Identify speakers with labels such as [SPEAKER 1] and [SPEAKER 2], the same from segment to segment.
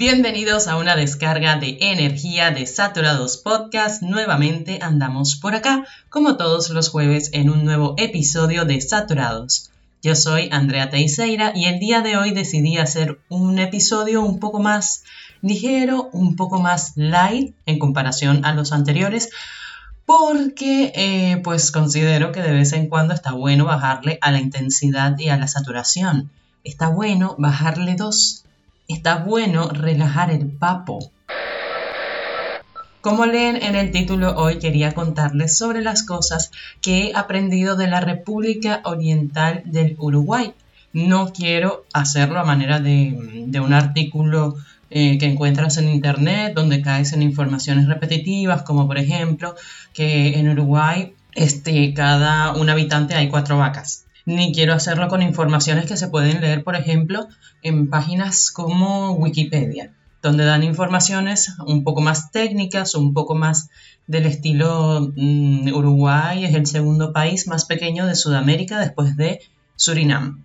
[SPEAKER 1] Bienvenidos a una descarga de energía de Saturados Podcast. Nuevamente andamos por acá, como todos los jueves, en un nuevo episodio de Saturados. Yo soy Andrea Teixeira y el día de hoy decidí hacer un episodio un poco más ligero, un poco más light en comparación a los anteriores, porque eh, pues considero que de vez en cuando está bueno bajarle a la intensidad y a la saturación. Está bueno bajarle dos está bueno relajar el papo. Como leen en el título, hoy quería contarles sobre las cosas que he aprendido de la República Oriental del Uruguay. No quiero hacerlo a manera de, un artículo eh, que encuentras en internet donde caes en informaciones repetitivas, como por ejemplo que en Uruguay este, cada un habitante hay cuatro vacas ni quiero hacerlo con informaciones que se pueden leer, por ejemplo, en páginas como Wikipedia, donde dan informaciones un poco más técnicas, un poco más del estilo mm, Uruguay es el segundo país más pequeño de Sudamérica después de Surinam.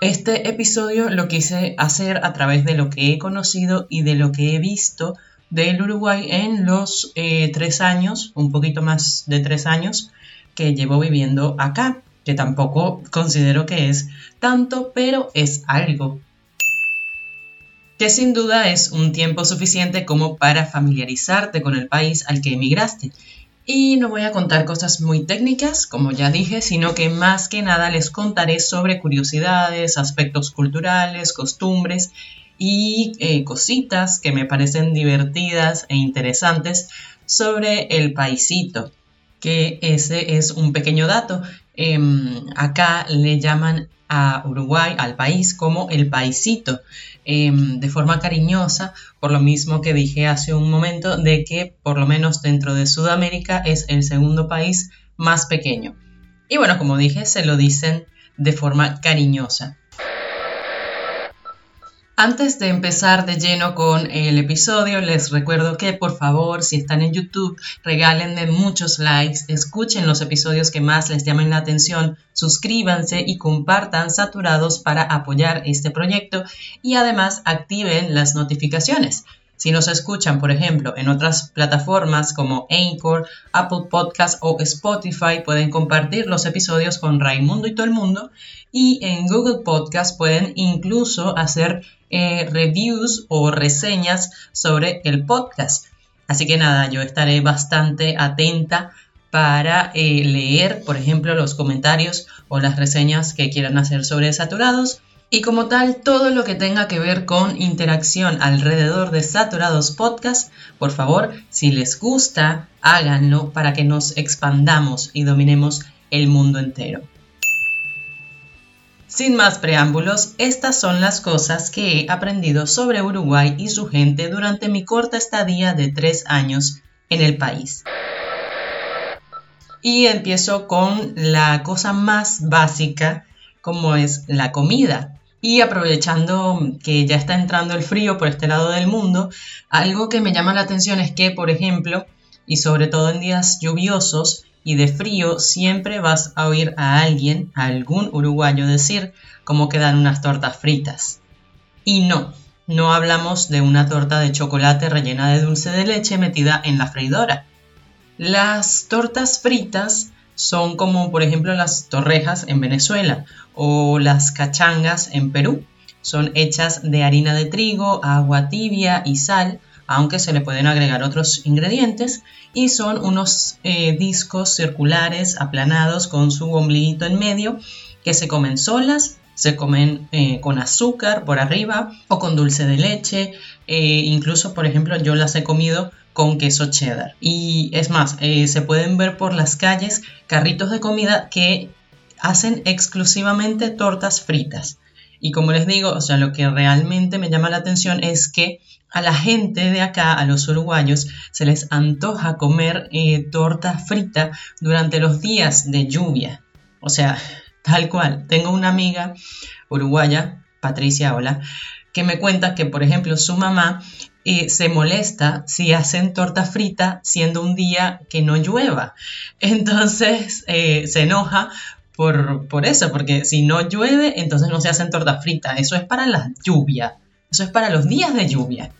[SPEAKER 1] Este episodio lo quise hacer a través de lo que he conocido y de lo que he visto del Uruguay en los eh, tres años, un poquito más de tres años, que llevo viviendo acá, que tampoco considero que es tanto, pero es algo. Que sin duda es un tiempo suficiente como para familiarizarte con el país al que emigraste. Y no voy a contar cosas muy técnicas, como ya dije, sino que más que nada les contaré sobre curiosidades, aspectos culturales, costumbres y eh, cositas que me parecen divertidas e interesantes sobre el paisito que ese es un pequeño dato. Em, acá le llaman a Uruguay, al país, como el paisito, em, de forma cariñosa, por lo mismo que dije hace un momento, de que por lo menos dentro de Sudamérica es el segundo país más pequeño. Y bueno, como dije, se lo dicen de forma cariñosa. Antes de empezar de lleno con el episodio, les recuerdo que por favor, si están en YouTube, regálenme muchos likes, escuchen los episodios que más les llamen la atención, suscríbanse y compartan saturados para apoyar este proyecto y además activen las notificaciones. Si nos escuchan, por ejemplo, en otras plataformas como Anchor, Apple Podcast o Spotify, pueden compartir los episodios con Raimundo y todo el mundo. Y en Google Podcast pueden incluso hacer eh, reviews o reseñas sobre el podcast. Así que nada, yo estaré bastante atenta para eh, leer, por ejemplo, los comentarios o las reseñas que quieran hacer sobre Saturados. Y como tal, todo lo que tenga que ver con interacción alrededor de Saturados Podcast, por favor, si les gusta, háganlo para que nos expandamos y dominemos el mundo entero. Sin más preámbulos, estas son las cosas que he aprendido sobre Uruguay y su gente durante mi corta estadía de tres años en el país. Y empiezo con la cosa más básica, como es la comida. Y aprovechando que ya está entrando el frío por este lado del mundo, algo que me llama la atención es que, por ejemplo, y sobre todo en días lluviosos, y de frío siempre vas a oír a alguien, algún uruguayo decir cómo quedan unas tortas fritas. Y no, no hablamos de una torta de chocolate rellena de dulce de leche metida en la freidora. Las tortas fritas son como por ejemplo las torrejas en Venezuela o las cachangas en Perú. Son hechas de harina de trigo, agua tibia y sal aunque se le pueden agregar otros ingredientes, y son unos eh, discos circulares aplanados con su ombliguito en medio que se comen solas, se comen eh, con azúcar por arriba o con dulce de leche, eh, incluso por ejemplo yo las he comido con queso cheddar. Y es más, se pueden ver por las calles carritos de comida que hacen exclusivamente tortas fritas. Y como les digo, o sea, lo que realmente me llama la atención es que a la gente de acá, a los uruguayos, se les antoja comer eh, torta frita durante los días de lluvia. O sea, tal cual. Tengo una amiga uruguaya, Patricia Hola, que me cuenta que, por ejemplo, su mamá eh, se molesta si hacen torta frita siendo un día que no llueva. Entonces eh, se enoja por, por, eso, porque si no llueve, entonces no se hacen torta frita. Eso es para la lluvia. Eso es para los días de lluvia.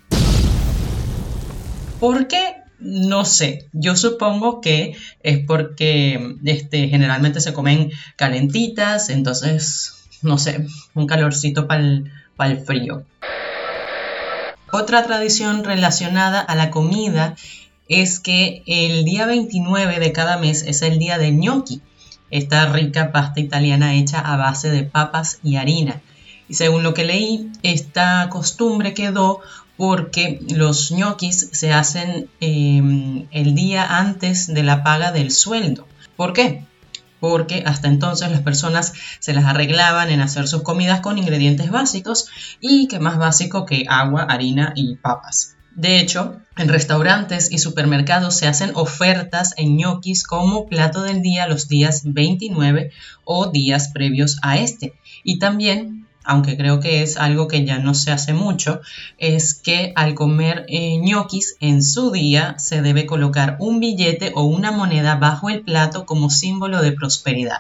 [SPEAKER 1] ¿Por qué? No sé, yo supongo que es porque este, generalmente se comen calentitas, entonces, no sé, un calorcito para el frío. Otra tradición relacionada a la comida es que el día 29 de cada mes es el día de gnocchi, esta rica pasta italiana hecha a base de papas y harina. Y según lo que leí, esta costumbre quedó porque los ñoquis se hacen em, el día antes de la paga del sueldo. ¿Por qué? Porque hasta entonces las personas se las arreglaban en hacer sus comidas con ingredientes básicos y que más básico que agua, harina y papas. De hecho, en restaurantes y supermercados se hacen ofertas en ñoquis como plato del día los días 29 o días previos a este. Y también aunque creo que es algo que ya no se hace mucho, es que al comer eh, ñoquis en su día se debe colocar un billete o una moneda bajo el plato como símbolo de prosperidad.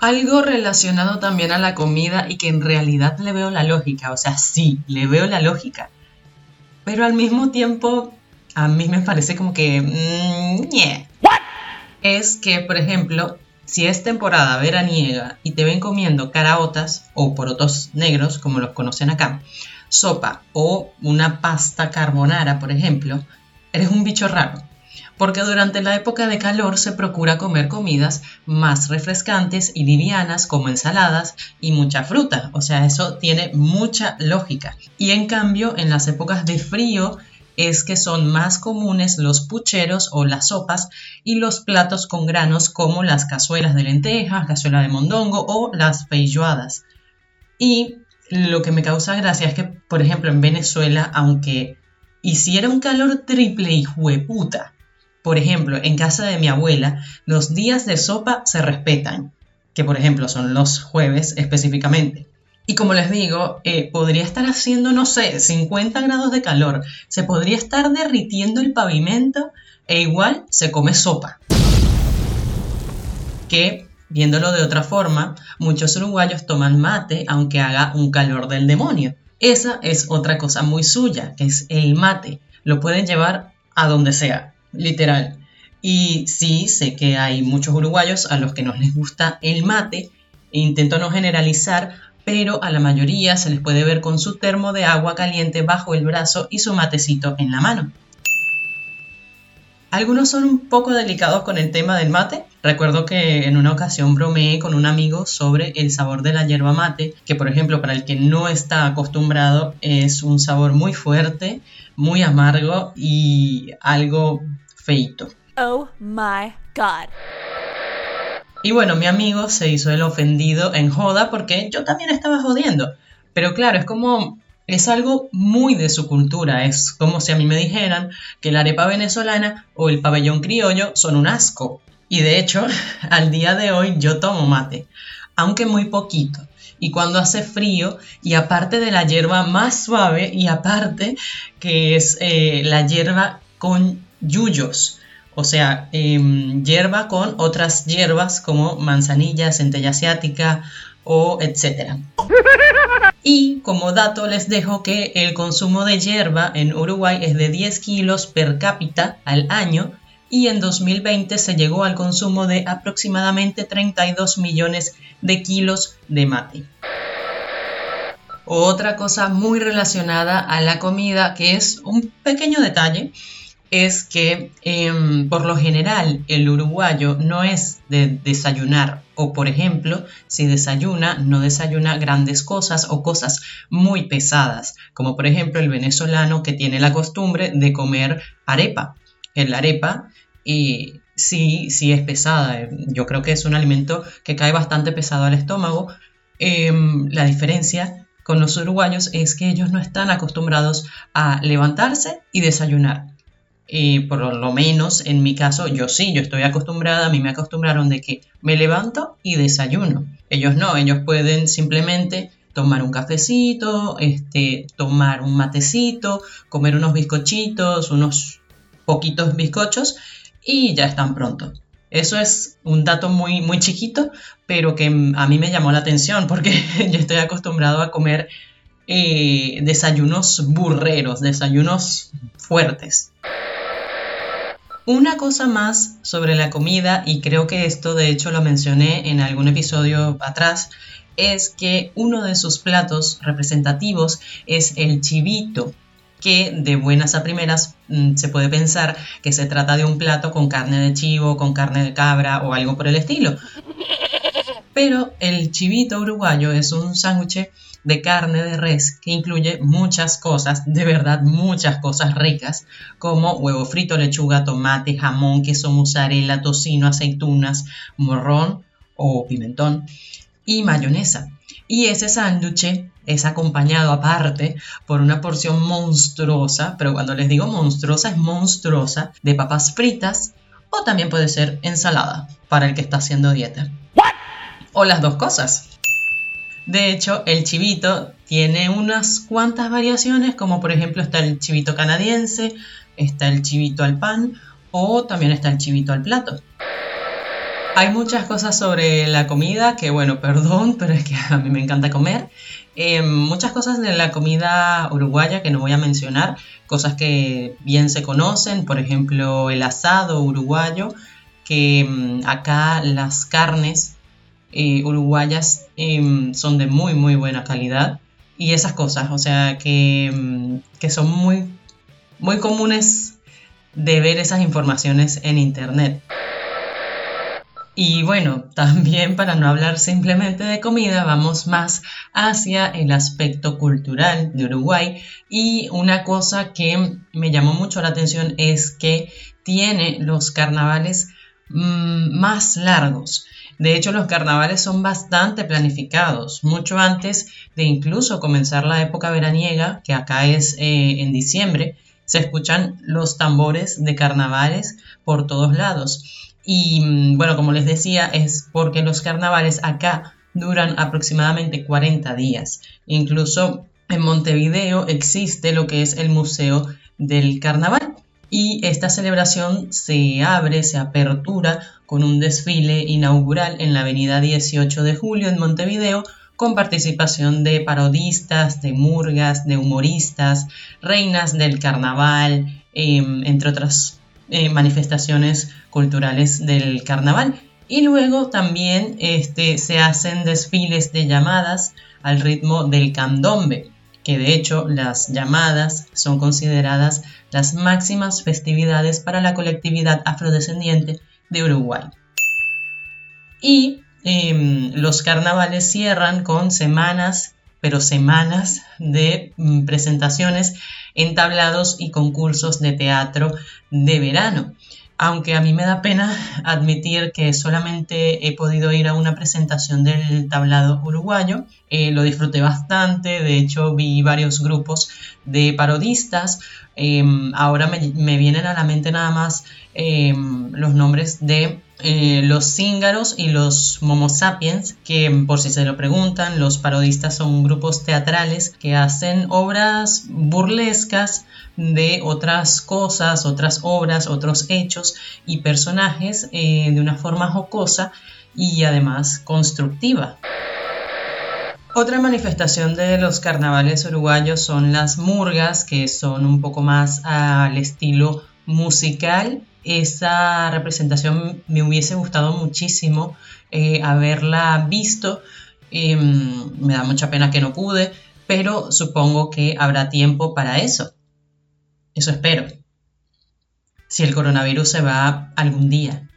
[SPEAKER 1] Algo relacionado también a la comida y que en realidad le veo la lógica, o sea, sí, le veo la lógica, pero al mismo tiempo a mí me parece como que... Mm, es que, por ejemplo, si es temporada veraniega y te ven comiendo caraotas o porotos negros, como los conocen acá, sopa o una pasta carbonara, por ejemplo, eres un bicho raro. Porque durante la época de calor se procura comer comidas más refrescantes y livianas como ensaladas y mucha fruta. O sea, eso tiene mucha lógica. Y en cambio, en las épocas de frío es que son más comunes los pucheros o las sopas y los platos con granos como las cazuelas de lentejas, cazuela de mondongo o las feijoadas. Y lo que me causa gracia es que, por ejemplo, en Venezuela, aunque hiciera un calor triple y jueputa, por ejemplo, en casa de mi abuela, los días de sopa se respetan, que por ejemplo son los jueves específicamente. Y como les digo, eh, podría estar haciendo, no sé, 50 grados de calor, se podría estar derritiendo el pavimento e igual se come sopa. Que, viéndolo de otra forma, muchos uruguayos toman mate aunque haga un calor del demonio. Esa es otra cosa muy suya, que es el mate. Lo pueden llevar a donde sea, literal. Y sí, sé que hay muchos uruguayos a los que no les gusta el mate. Intento no generalizar, pero a la mayoría se les puede ver con su termo de agua caliente bajo el brazo y su matecito en la mano. Algunos son un poco delicados con el tema del mate. Recuerdo que en una ocasión bromeé con un amigo sobre el sabor de la yerba mate, que por ejemplo para el que no está acostumbrado es un sabor muy fuerte, muy amargo y algo feito. Oh my god. Y bueno, mi amigo se hizo el ofendido en joda porque yo también estaba jodiendo. Pero claro, es como es algo muy de su cultura. Es como si a mí me dijeran que la arepa venezolana o el pabellón criollo son un asco. Y de hecho, al día de hoy yo tomo mate, aunque muy poquito. Y cuando hace frío, y aparte de la hierba más suave, y aparte que es eh, la hierba con yuyos, o sea, em, hierba con otras hierbas como manzanilla, centella asiática o etcétera. Y como dato les dejo que el consumo de hierba en Uruguay es de 10 kilos per cápita al año y en 2020 se llegó al consumo de aproximadamente 32 millones de kilos de mate. Otra cosa muy relacionada a la comida que es un pequeño detalle es que em, por lo general el uruguayo no es de desayunar o por ejemplo si desayuna no desayuna grandes cosas o cosas muy pesadas como por ejemplo el venezolano que tiene la costumbre de comer arepa el arepa y sí sí es pesada yo creo que es un alimento que cae bastante pesado al estómago em, la diferencia con los uruguayos es que ellos no están acostumbrados a levantarse y desayunar y por lo menos en mi caso, yo sí, yo estoy acostumbrada, a mí me acostumbraron de que me levanto y desayuno. Ellos no, ellos pueden simplemente tomar un cafecito, este, tomar un matecito, comer unos bizcochitos, unos poquitos bizcochos y ya están pronto. Eso es un dato muy, muy chiquito, pero que a mí me llamó la atención porque yo estoy acostumbrado a comer eh, desayunos burreros, desayunos fuertes. Una cosa más sobre la comida, y creo que esto de hecho lo mencioné en algún episodio atrás, es que uno de sus platos representativos es el chivito, que de buenas a primeras mm, se puede pensar que se trata de un plato con carne de chivo, con carne de cabra o algo por el estilo. Pero el chivito uruguayo es un sándwich de carne de res que incluye muchas cosas, de verdad muchas cosas ricas, como huevo frito, lechuga, tomate, jamón, queso, mozzarella, tocino, aceitunas, morrón o pimentón y mayonesa. Y ese sándwich es acompañado aparte por una porción monstruosa, pero cuando les digo monstruosa es monstruosa, de papas fritas o también puede ser ensalada para el que está haciendo dieta. O las dos cosas. De hecho, el chivito tiene unas cuantas variaciones, como por ejemplo está el chivito canadiense, está el chivito al pan o también está el chivito al plato. Hay muchas cosas sobre la comida que, bueno, perdón, pero es que a mí me encanta comer. Eh, muchas cosas de la comida uruguaya que no voy a mencionar, cosas que bien se conocen, por ejemplo, el asado uruguayo, que mm, acá las carnes eh, uruguayas em, son de muy, muy buena calidad. Y esas cosas, o sea, que, mm, que son muy, muy comunes de ver esas informaciones en internet. Y bueno, también para no hablar simplemente de comida, vamos más hacia el aspecto cultural de Uruguay. Y una cosa que me llamó mucho la atención es que tiene los carnavales mm, más largos. De hecho, los carnavales son bastante planificados, mucho antes de incluso comenzar la época veraniega, que acá es eh, en diciembre, se escuchan los tambores de carnavales por todos lados. Y mm, bueno, como les decía, es porque los carnavales acá duran aproximadamente 40 días. Incluso en Montevideo existe lo que es el Museo del Carnaval. Y esta celebración se abre, se apertura con un desfile inaugural en la avenida 18 de julio en Montevideo, con participación de parodistas, de murgas, de humoristas, reinas del carnaval, em, entre otras eh, manifestaciones culturales del carnaval. Y luego también este, se hacen desfiles de llamadas al ritmo del candombe, que de hecho las llamadas son consideradas las máximas festividades para la colectividad afrodescendiente de Uruguay. Y em, los carnavales cierran con semanas, pero semanas de mm, presentaciones entablados y concursos de teatro de verano. Aunque a mí me da pena admitir que solamente he podido ir a una presentación del tablado uruguayo, eh, lo disfruté bastante, de hecho vi varios grupos de parodistas, em, ahora me, vienen a la mente nada más em, los nombres de eh, los cíngaros y los Momo Sapiens, que por si se lo preguntan, los parodistas son grupos teatrales que hacen obras burlescas de otras cosas, otras obras, otros hechos y personajes eh, de una forma jocosa y además constructiva. Otra manifestación de los carnavales uruguayos son las murgas, que son un poco más al estilo musical esa representación me hubiese gustado muchísimo eh, haberla visto. Em, me da mucha pena que no pude, pero supongo que habrá tiempo para eso. Eso espero. Si el coronavirus se va algún día.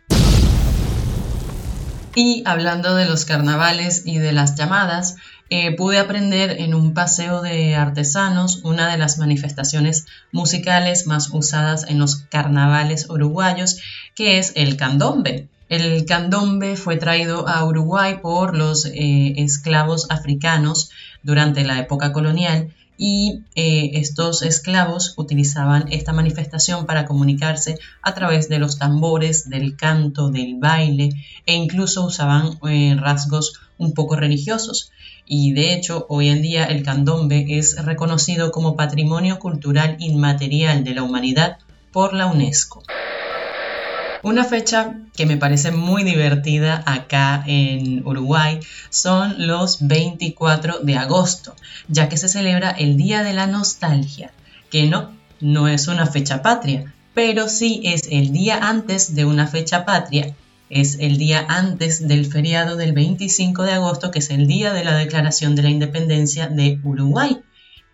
[SPEAKER 1] Y hablando de los carnavales y de las llamadas, eh, pude aprender en un paseo de artesanos una de las manifestaciones musicales más usadas en los carnavales uruguayos, que es el candombe. El candombe fue traído a Uruguay por los eh, esclavos africanos durante la época colonial y eh, estos esclavos utilizaban esta manifestación para comunicarse a través de los tambores, del canto, del baile e incluso usaban rasgos un poco religiosos y de hecho hoy en día el candombe es reconocido como Patrimonio Cultural Inmaterial de la Humanidad por la UNESCO. Una fecha que me parece muy divertida acá en Uruguay son los 24 de agosto, ya que se celebra el Día de la Nostalgia, que no, no es una fecha patria, pero sí es el día antes de una fecha patria, es el día antes del feriado del 25 de agosto, que es el día de la declaración de la independencia de Uruguay.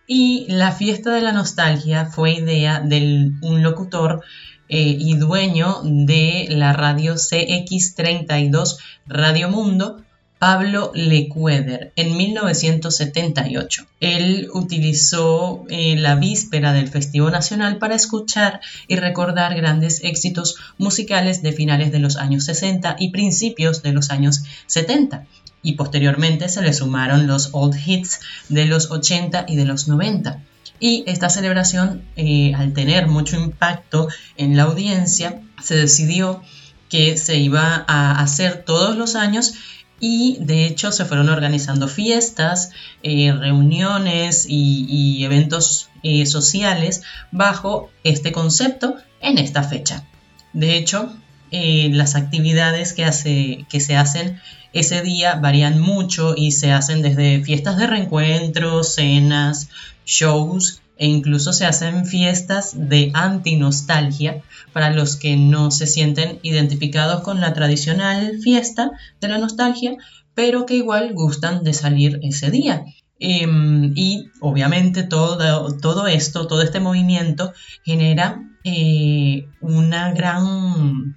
[SPEAKER 1] Y la fiesta de la nostalgia fue idea de un locutor eh, y dueño de la radio CX32 Radio Mundo, Pablo Lecueder, en 1978. Él utilizó eh, la víspera del Festivo Nacional para escuchar y recordar grandes éxitos musicales de finales de los años 60 y principios de los años 70. Y posteriormente se le sumaron los old hits de los 80 y de los 90. Y esta celebración, eh, al tener mucho impacto en la audiencia, se decidió que se iba a hacer todos los años y de hecho se fueron organizando fiestas, eh, reuniones y, eventos eh, sociales bajo este concepto en esta fecha. De hecho, las actividades que, hace, que se hacen ese día varían mucho y se hacen desde fiestas de reencuentro, cenas, shows e incluso se hacen fiestas de anti-nostalgia para los que no se sienten identificados con la tradicional fiesta de la nostalgia, pero que igual gustan de salir ese día. Em, y obviamente todo, todo esto, todo este movimiento genera eh, una gran,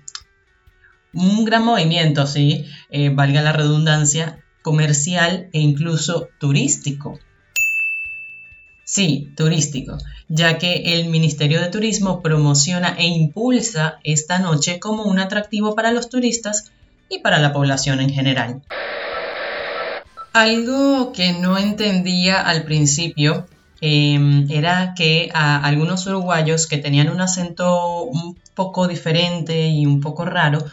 [SPEAKER 1] un gran movimiento, ¿sí? Eh, valga la redundancia, comercial e incluso turístico. Sí, turístico, ya que el Ministerio de Turismo promociona e impulsa esta noche como un atractivo para los turistas y para la población en general. Algo que no entendía al principio em, era que a algunos uruguayos que tenían un acento un poco diferente y un poco raro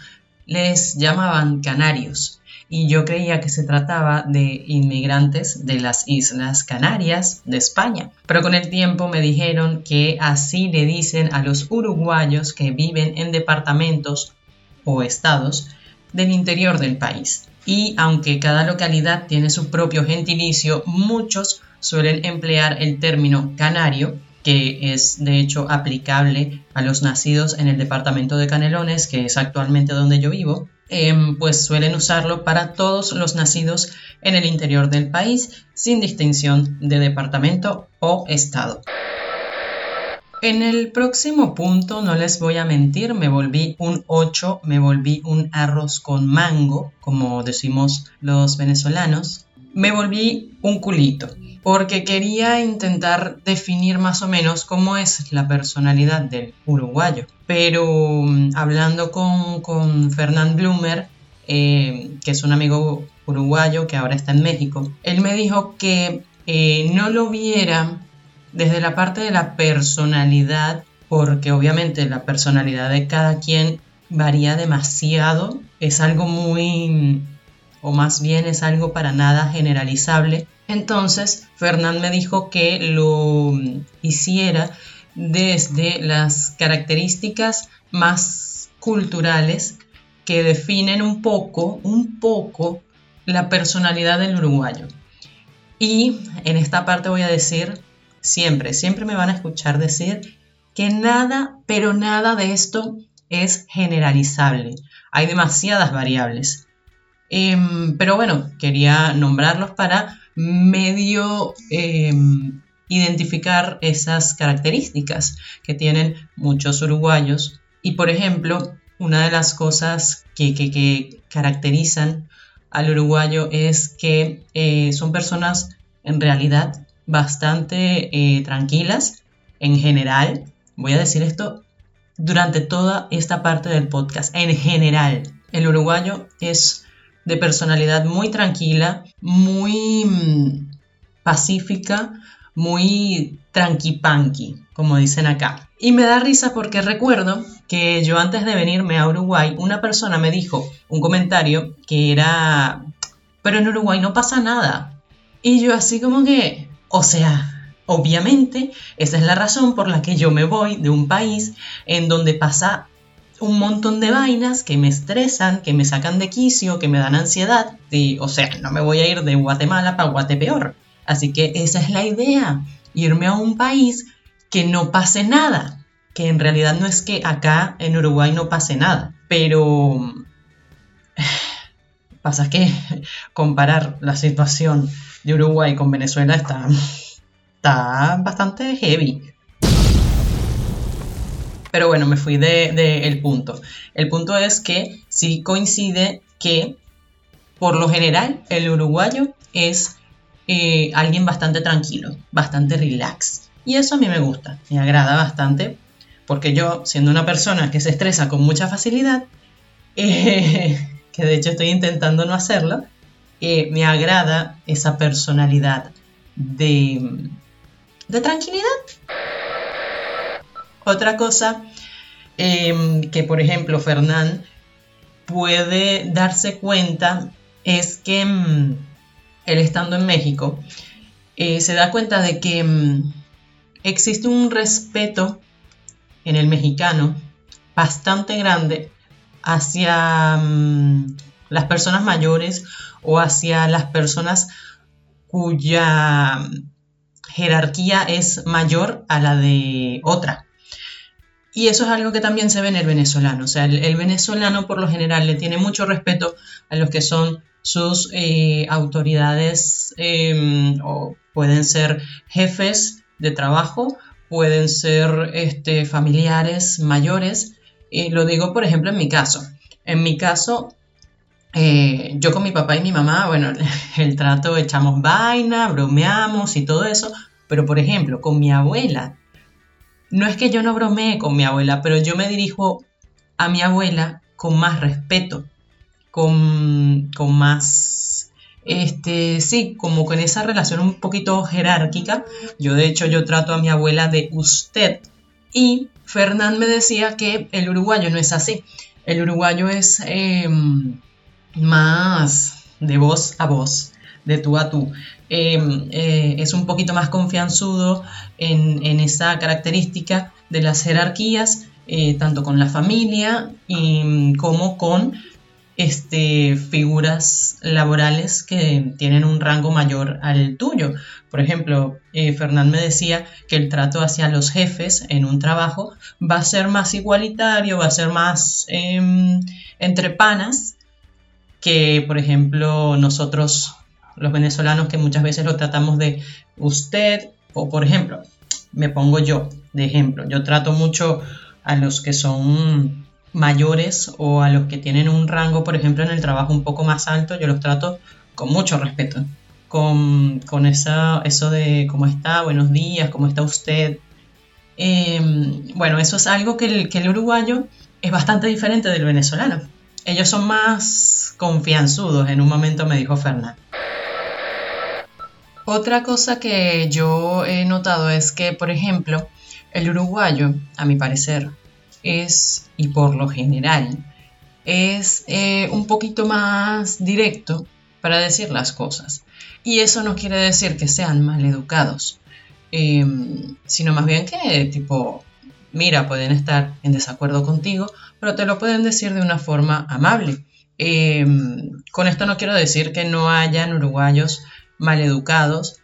[SPEAKER 1] les llamaban canarios y yo creía que se trataba de inmigrantes de las Islas Canarias de España. Pero con el tiempo me dijeron que así le dicen a los uruguayos que viven en departamentos o estados del interior del país. Y aunque cada localidad tiene su propio gentilicio, muchos suelen emplear el término canario, que es de hecho aplicable a los nacidos en el departamento de Canelones, que es actualmente donde yo vivo, Em, pues suelen usarlo para todos los nacidos en el interior del país sin distinción de departamento o estado. En el próximo punto, no les voy a mentir, me volví un 8, me volví un arroz con mango, como decimos los venezolanos, me volví un culito porque quería intentar definir más o menos cómo es la personalidad del uruguayo. Pero mm, hablando con, con Fernand Blumer, eh, que es un amigo uruguayo que ahora está en México, él me dijo que eh, no lo viera desde la parte de la personalidad, porque obviamente la personalidad de cada quien varía demasiado, es algo muy, o más bien es algo para nada generalizable, entonces, Fernán me dijo que lo hiciera desde las características más culturales que definen un poco, un poco la personalidad del uruguayo. Y en esta parte voy a decir, siempre, siempre me van a escuchar decir que nada, pero nada de esto es generalizable. Hay demasiadas variables. Em, pero bueno, quería nombrarlos para medio em, identificar esas características que tienen muchos uruguayos. Y por ejemplo, una de las cosas que, caracterizan al uruguayo es que eh, son personas en realidad bastante eh, tranquilas en general. Voy a decir esto durante toda esta parte del podcast. En general, el uruguayo es de personalidad muy tranquila, muy mm, pacífica, muy tranqui-panqui, como dicen acá. Y me da risa porque recuerdo que yo antes de venirme a Uruguay, una persona me dijo un comentario que era, pero en Uruguay no pasa nada. Y yo así como que, o sea, obviamente esa es la razón por la que yo me voy de un país en donde pasa un montón de vainas que me estresan, que me sacan de quicio, que me dan ansiedad. Y, o sea, no me voy a ir de Guatemala para Guatepeor. Así que esa es la idea, irme a un país que no pase nada, que en realidad no es que acá en Uruguay no pase nada, pero pasa que comparar la situación de Uruguay con Venezuela está, está bastante heavy. Pero bueno, me fui del de, el punto. El punto es que sí coincide que por lo general el uruguayo es eh, alguien bastante tranquilo, bastante relax. Y eso a mí me gusta, me agrada bastante, porque yo, siendo una persona que se estresa con mucha facilidad, eh, que de hecho estoy intentando no hacerlo, eh, me agrada esa personalidad de, de tranquilidad. Otra cosa em, que, por ejemplo, Fernán puede darse cuenta es que em, él estando en México, eh, se da cuenta de que em, existe un respeto en el mexicano bastante grande hacia las personas mayores o hacia las personas cuya jerarquía es mayor a la de otra. Y eso es algo que también se ve en el venezolano. O sea, el, venezolano por lo general le tiene mucho respeto a los que son sus eh, autoridades em, o pueden ser jefes de trabajo, pueden ser este, familiares mayores. y lo digo, por ejemplo, en mi caso. En mi caso, eh, yo con mi papá y mi mamá, bueno, el trato echamos vaina, bromeamos y todo eso, pero por ejemplo, con mi abuela, no es que yo no bromee con mi abuela, pero yo me dirijo a mi abuela con más respeto, con, más, este, sí, como con esa relación un poquito jerárquica. Yo de hecho yo trato a mi abuela de usted y Fernán me decía que el uruguayo no es así. El uruguayo es em, más de voz a voz, de tú a tú. Em, eh, es un poquito más confianzudo en, esa característica de las jerarquías, eh, tanto con la familia como con este, figuras laborales que tienen un rango mayor al tuyo. Por ejemplo, eh, Fernán me decía que el trato hacia los jefes en un trabajo va a ser más igualitario, va a ser más em, entre panas que, por ejemplo, nosotros los venezolanos que muchas veces lo tratamos de usted o por ejemplo, me pongo yo de ejemplo, yo trato mucho a los que son mayores o a los que tienen un rango, por ejemplo, en el trabajo un poco más alto, yo los trato con mucho respeto, con, con esa, eso de cómo está, buenos días, cómo está usted. Em, bueno, eso es algo que el, que el uruguayo es bastante diferente del venezolano. Ellos son más confianzudos, en un momento me dijo Fernando. Otra cosa que yo he notado es que, por ejemplo, el uruguayo, a mi parecer, es, y por lo general, es eh, un poquito más directo para decir las cosas. Y eso no quiere decir que sean mal educados, em, sino más bien que, tipo, mira, pueden estar en desacuerdo contigo, pero te lo pueden decir de una forma amable. Em, con esto no quiero decir que no hayan uruguayos maleducados.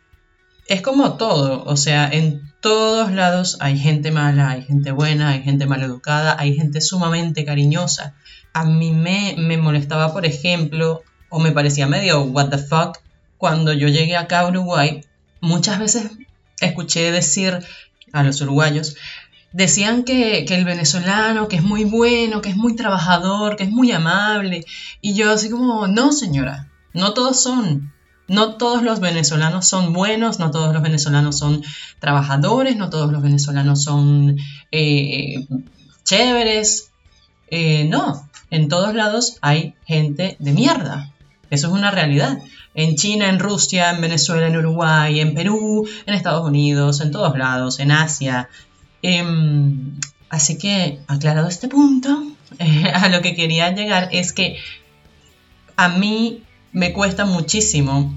[SPEAKER 1] Es como todo, o sea, en todos lados hay gente mala, hay gente buena, hay gente maleducada, hay gente sumamente cariñosa. A mí me, me molestaba, por ejemplo, o me parecía medio what the fuck, cuando yo llegué acá a Uruguay, muchas veces escuché decir a los uruguayos, decían que, que, el venezolano, que es muy bueno, que es muy trabajador, que es muy amable. Y yo así como, no señora, no todos son. No todos los venezolanos son buenos, no todos los venezolanos son trabajadores, no todos los venezolanos son eh, chéveres. Eh, no, en todos lados hay gente de mierda. Eso es una realidad. En China, en Rusia, en Venezuela, en Uruguay, en Perú, en Estados Unidos, en todos lados, en Asia. Em, así que, aclarado este punto, a lo que quería llegar es que a mí me cuesta muchísimo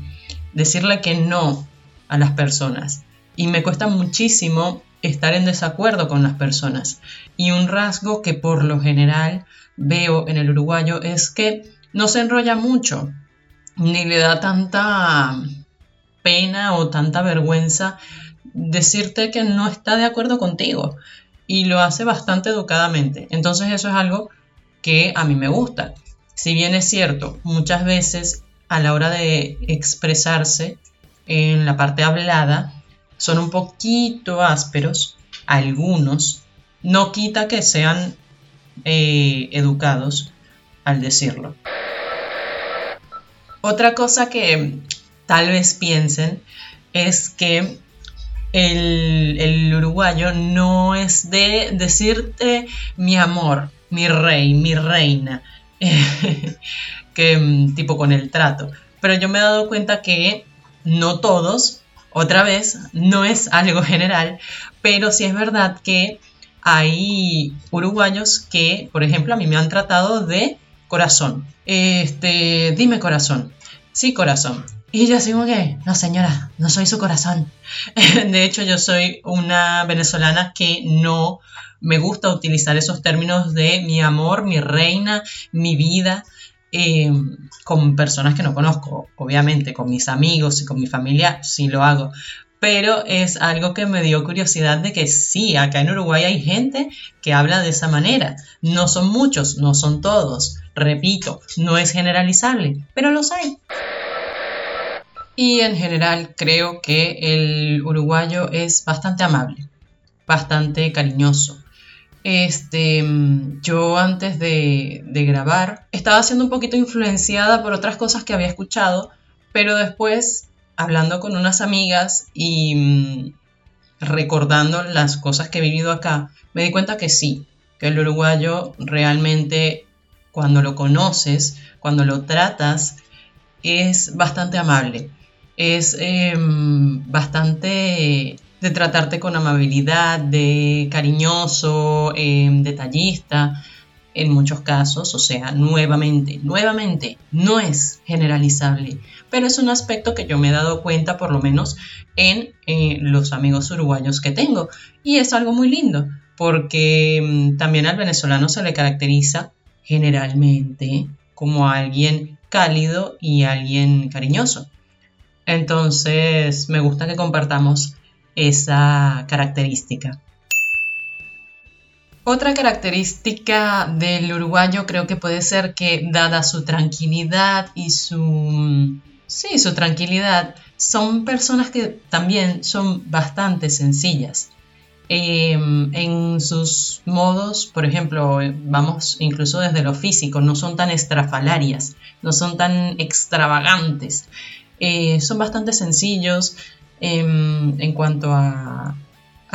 [SPEAKER 1] decirle que no a las personas. Y me cuesta muchísimo estar en desacuerdo con las personas. Y un rasgo que por lo general veo en el uruguayo es que no se enrolla mucho, ni le da tanta pena o tanta vergüenza decirte que no está de acuerdo contigo. Y lo hace bastante educadamente. Entonces eso es algo que a mí me gusta. Si bien es cierto, muchas veces a la hora de expresarse en la parte hablada son un poquito ásperos, algunos, no quita que sean eh, educados al decirlo. Otra cosa que tal vez piensen es que el, el, uruguayo no es de decirte mi amor, mi rey, mi reina, que mm, tipo con el trato. Pero yo me he dado cuenta que no todos, otra vez, no es algo general, pero sí es verdad que hay uruguayos que, por ejemplo, a mí me han tratado de corazón. Este, dime corazón. Sí, corazón. Y yo digo que, no señora, no soy su corazón. De hecho, yo soy una venezolana que no me gusta utilizar esos términos de mi amor, mi reina, mi vida, eh, con personas que no conozco. Obviamente, con mis amigos y con mi familia sí lo hago. Pero es algo que me dio curiosidad de que sí, acá en Uruguay hay gente que habla de esa manera. No son muchos, no son todos. Repito, no es generalizable, pero los hay. Y en general creo que el uruguayo es bastante amable, bastante cariñoso. Este, yo antes de, grabar estaba siendo un poquito influenciada por otras cosas que había escuchado, pero después, hablando con unas amigas y mm, recordando las cosas que he vivido acá, me di cuenta que sí, que el uruguayo realmente cuando lo conoces, cuando lo tratas, es bastante amable, es em, bastante de tratarte con amabilidad, de cariñoso, em, detallista, en muchos casos, o sea, nuevamente, nuevamente, no es generalizable, pero es un aspecto que yo me he dado cuenta por lo menos en eh, los amigos uruguayos que tengo, y es algo muy lindo, porque em, también al venezolano se le caracteriza generalmente como alguien cálido y alguien cariñoso. Entonces, me gusta que compartamos esa característica. Otra característica del uruguayo creo que puede ser que dada su tranquilidad y su sí, su tranquilidad, son personas que también son bastante sencillas. Em, en sus modos, por ejemplo, vamos incluso desde lo físico, no son tan estrafalarias, no son tan extravagantes, eh, son bastante sencillos, en, cuanto a,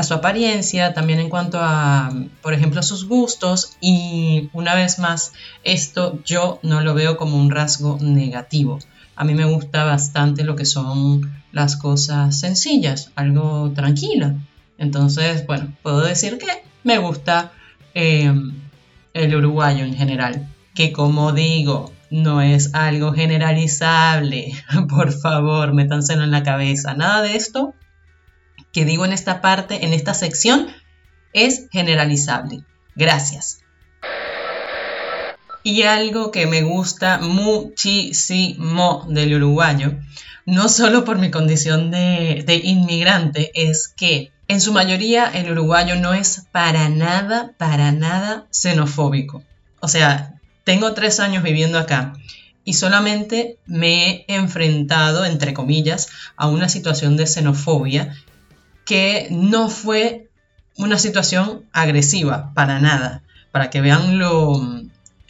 [SPEAKER 1] su apariencia, también en cuanto a, por ejemplo, sus gustos y una vez más, esto yo no lo veo como un rasgo negativo. A mí me gusta bastante lo que son las cosas sencillas, algo tranquilo. Entonces, bueno, puedo decir que me gusta em, el uruguayo en general, que como digo, no es algo generalizable. Por favor, métanselo en la cabeza. Nada de esto que digo en esta parte, en esta sección, es generalizable. Gracias. Y algo que me gusta muchísimo del uruguayo, no solo por mi condición de, de, inmigrante, es que en su mayoría el uruguayo no es para nada, para nada xenofóbico. O sea, tengo tres años viviendo acá y solamente me he enfrentado, entre comillas, a una situación de xenofobia que no fue una situación agresiva, para nada, para que vean lo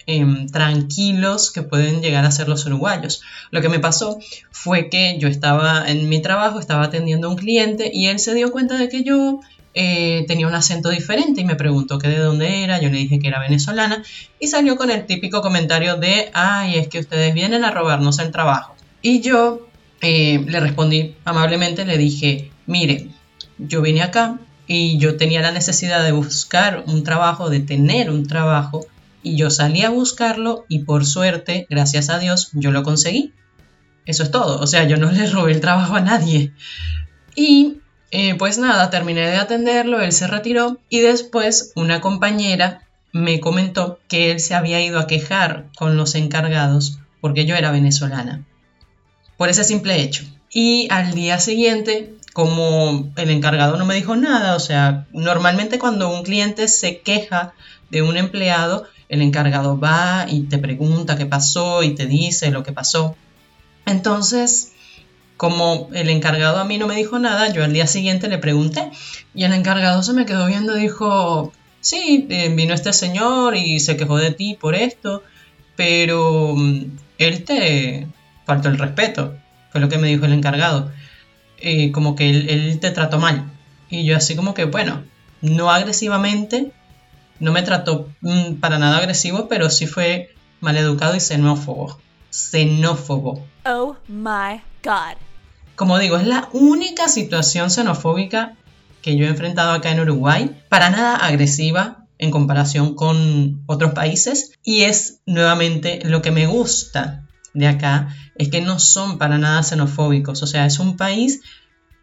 [SPEAKER 1] em, tranquilos que pueden llegar a ser los uruguayos. Lo que me pasó fue que yo estaba en mi trabajo, estaba atendiendo a un cliente y él se dio cuenta de que yo eh, tenía un acento diferente y me preguntó que de dónde era, yo le dije que era venezolana y salió con el típico comentario de, ay, es que ustedes vienen a robarnos el trabajo. Y yo eh, le respondí amablemente, le dije, mire, yo vine acá y yo tenía la necesidad de buscar un trabajo, de tener un trabajo y yo salí a buscarlo y por suerte, gracias a Dios, yo lo conseguí. Eso es todo, o sea, yo no le robé el trabajo a nadie. Y Eh, pues nada, terminé de atenderlo, él se retiró y después una compañera me comentó que él se había ido a quejar con los encargados porque yo era venezolana. Por ese simple hecho. Y al día siguiente, como el encargado no me dijo nada, o sea, normalmente cuando un cliente se queja de un empleado, el encargado va y te pregunta qué pasó y te dice lo que pasó. Entonces, como el encargado a mí no me dijo nada, yo al día siguiente le pregunté y el encargado se me quedó viendo y dijo, sí, eh, vino este señor y se quejó de ti por esto, pero mm, él te faltó el respeto, fue lo que me dijo el encargado, eh, como que él, te trató mal. Y yo así como que, bueno, no agresivamente, no me trató mm, para nada agresivo, pero sí fue maleducado y xenófobo. Xenófobo. Oh my god. Como digo, es la única situación xenofóbica que yo he enfrentado acá en Uruguay, para nada agresiva en comparación con otros países y es nuevamente lo que me gusta de acá es que no son para nada xenofóbicos, o sea, es un país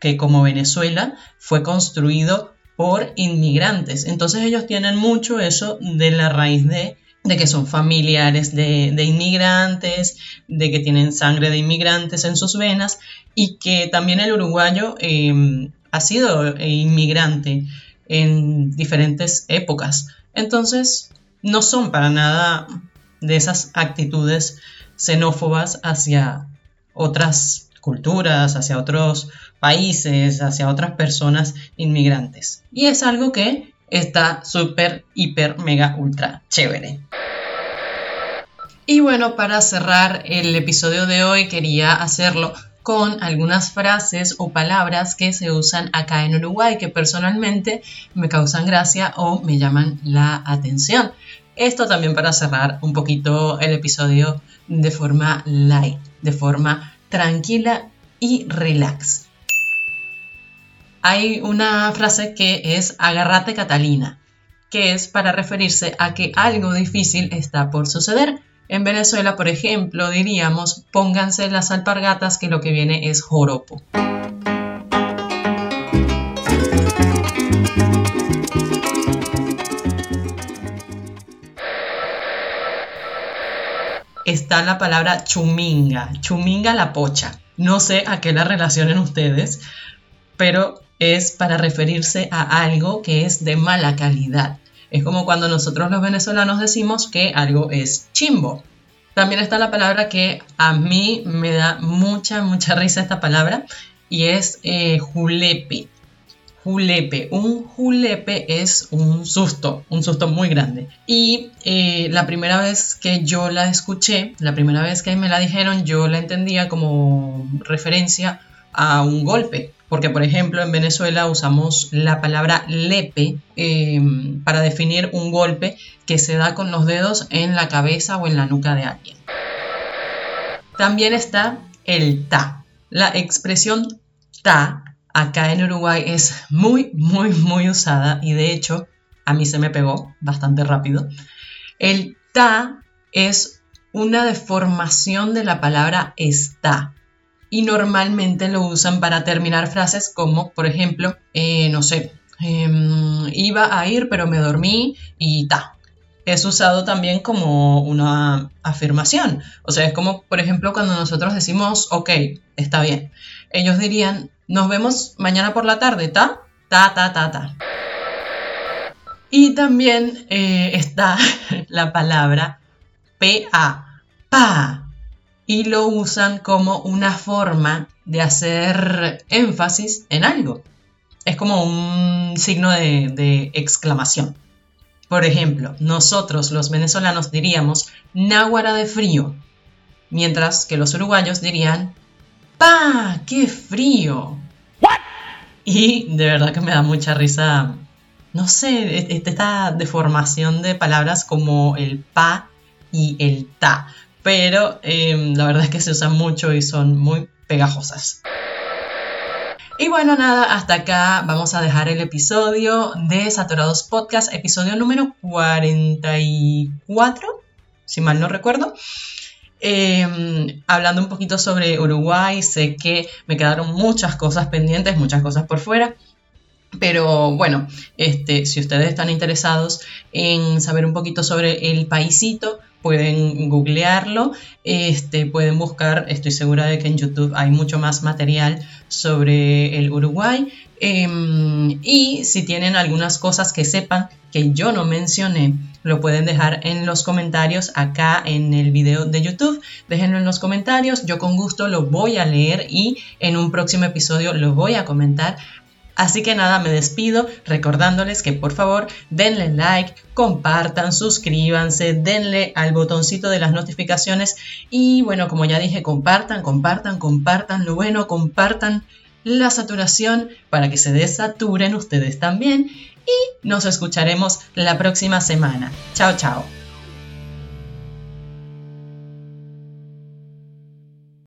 [SPEAKER 1] que como Venezuela fue construido por inmigrantes, entonces ellos tienen mucho eso de la raíz de de que son familiares de, inmigrantes, de que tienen sangre de inmigrantes en sus venas y que también el uruguayo em, ha sido inmigrante en diferentes épocas. Entonces, no son para nada de esas actitudes xenófobas hacia otras culturas, hacia otros países, hacia otras personas inmigrantes. Y es algo que está súper, hiper, mega, ultra chévere. Y bueno, para cerrar el episodio de hoy quería hacerlo con algunas frases o palabras que se usan acá en Uruguay que personalmente me causan gracia o me llaman la atención. Esto también para cerrar un poquito el episodio de forma light, de forma tranquila y relax hay una frase que es agárrate Catalina, que es para referirse a que algo difícil está por suceder. En Venezuela, por ejemplo, diríamos pónganse las alpargatas que lo que viene es joropo. Está la palabra chuminga, chuminga la pocha. No sé a qué la relacionen ustedes, pero es para referirse a algo que es de mala calidad. Es como cuando nosotros los venezolanos decimos que algo es chimbo. También está la palabra que a mí me da mucha, mucha risa esta palabra y es eh, julepe. Julepe. Un julepe es un susto, un susto muy grande. Y eh, la primera vez que yo la escuché, la primera vez que me la dijeron, yo la entendía como referencia a un golpe. Porque, por ejemplo, en Venezuela usamos la palabra lepe em, para definir un golpe que se da con los dedos en la cabeza o en la nuca de alguien. También está el ta. La expresión ta acá en Uruguay es muy, muy, muy usada y de hecho a mí se me pegó bastante rápido. El ta es una deformación de la palabra está y normalmente lo usan para terminar frases como, por ejemplo, eh, no sé, em, iba a ir pero me dormí y ta. Es usado también como una afirmación. O sea, es como, por ejemplo, cuando nosotros decimos, ok, está bien. Ellos dirían, nos vemos mañana por la tarde, ta, ta, ta, ta, ta. Y también eh, está la palabra pa, pa, y lo usan como una forma de hacer énfasis en algo. Es como un signo de, exclamación. Por ejemplo, nosotros los venezolanos diríamos náhuara de frío, mientras que los uruguayos dirían ¡Pa! ¡Qué frío! Y de verdad que me da mucha risa, no sé, e-, esta deformación de palabras como el pa y el ta pero em, la verdad es que se usan mucho y son muy pegajosas. Y bueno, nada, hasta acá vamos a dejar el episodio de Saturados Podcast, episodio número 44, si mal no recuerdo. Em, hablando un poquito sobre Uruguay, sé que me quedaron muchas cosas pendientes, muchas cosas por fuera. Pero bueno, este, si ustedes están interesados en saber un poquito sobre el paisito, pueden googlearlo, este, pueden buscar, estoy segura de que en YouTube hay mucho más material sobre el Uruguay. Em, y si tienen algunas cosas que sepan que yo no mencioné, lo pueden dejar en los comentarios acá en el video de YouTube. Déjenlo en los comentarios, yo con gusto lo voy a leer y en un próximo episodio lo voy a comentar. Así que nada, me despido recordándoles que por favor denle like, compartan, suscríbanse, denle al botoncito de las notificaciones y bueno, como ya dije, compartan, compartan, compartan lo bueno, compartan la saturación para que se desaturen ustedes también y nos escucharemos la próxima semana. Chao, chao.